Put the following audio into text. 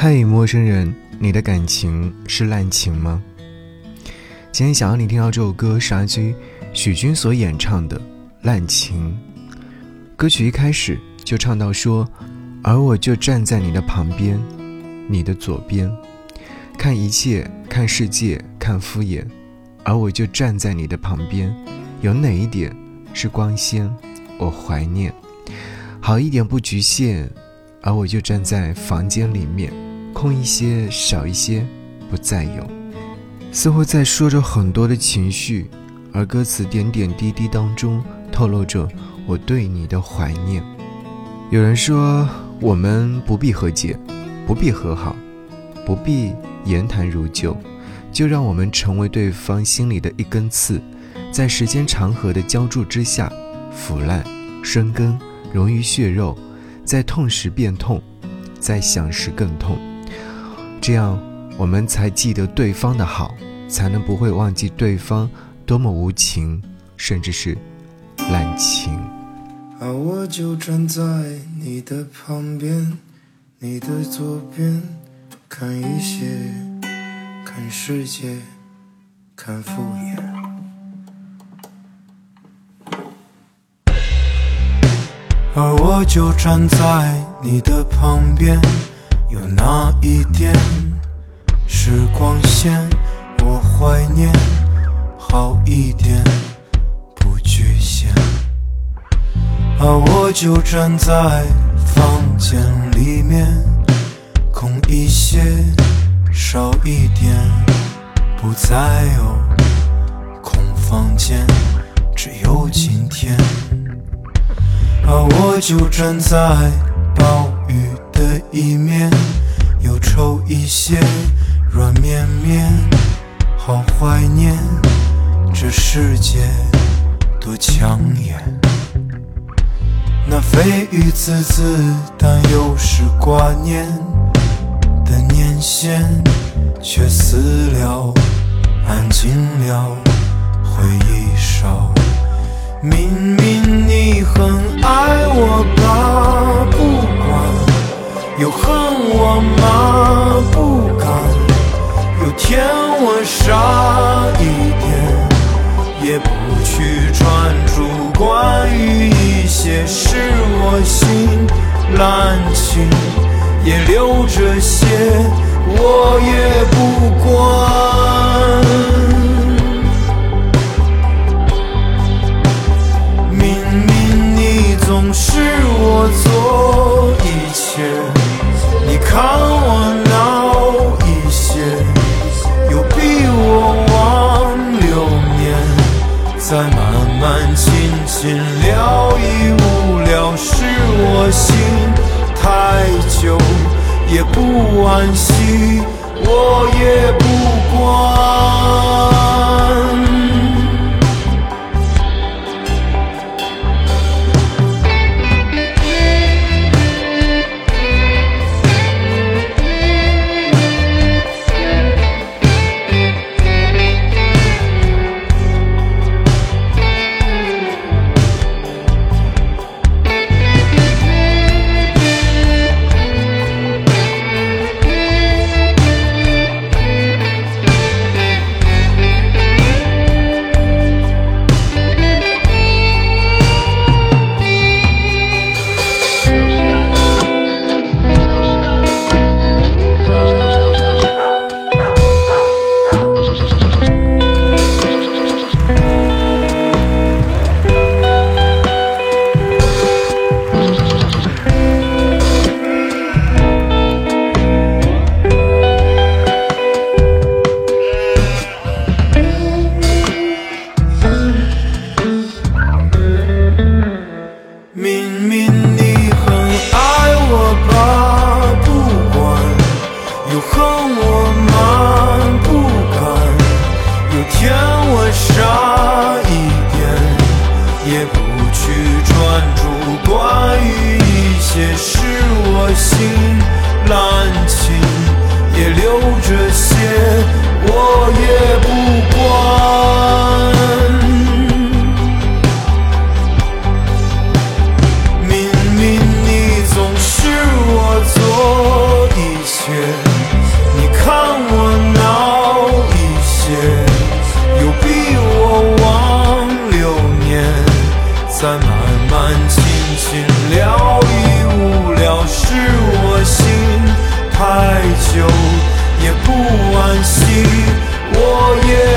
嗨，陌生人，你的感情是滥情吗？今天想要你听到这首歌是阿居许君所演唱的《滥情》。歌曲一开始就唱到说：“而我就站在你的旁边，你的左边，看一切，看世界，看敷衍。而我就站在你的旁边，有哪一点是光鲜？我怀念。好一点不局限。而我就站在房间里面。”空一些，少一些，不再有，似乎在说着很多的情绪，而歌词点点滴滴当中透露着我对你的怀念。有人说，我们不必和解，不必和好，不必言谈如旧，就让我们成为对方心里的一根刺，在时间长河的浇筑之下腐烂、生根、溶于血肉，在痛时变痛，在想时更痛。这样，我们才记得对方的好，才能不会忘记对方多么无情，甚至是滥情。而我就站在你的旁边，你的左边，看一些，看世界，看敷衍。而我就站在你的旁边。有那一点光线，我怀念好一点不局限，而我就站在房间里面，空一些，少一点，不再有空房间，只有今天，而我就站在暴雨。的一面，忧愁一些，软绵绵，好怀念这世界多抢眼。那蜚语滋滋，但又是挂念的念线，却死了，安静了，回忆少。明明你很爱我吧，不管。又恨我吗？是我心滥情，也留着些，我也不管。明明你总是我做一切。你看我闹一些，又逼我忘流年，再慢慢轻轻也不惋惜，我也不管。在慢慢轻轻聊已无聊，是我心太久也不安心，我也。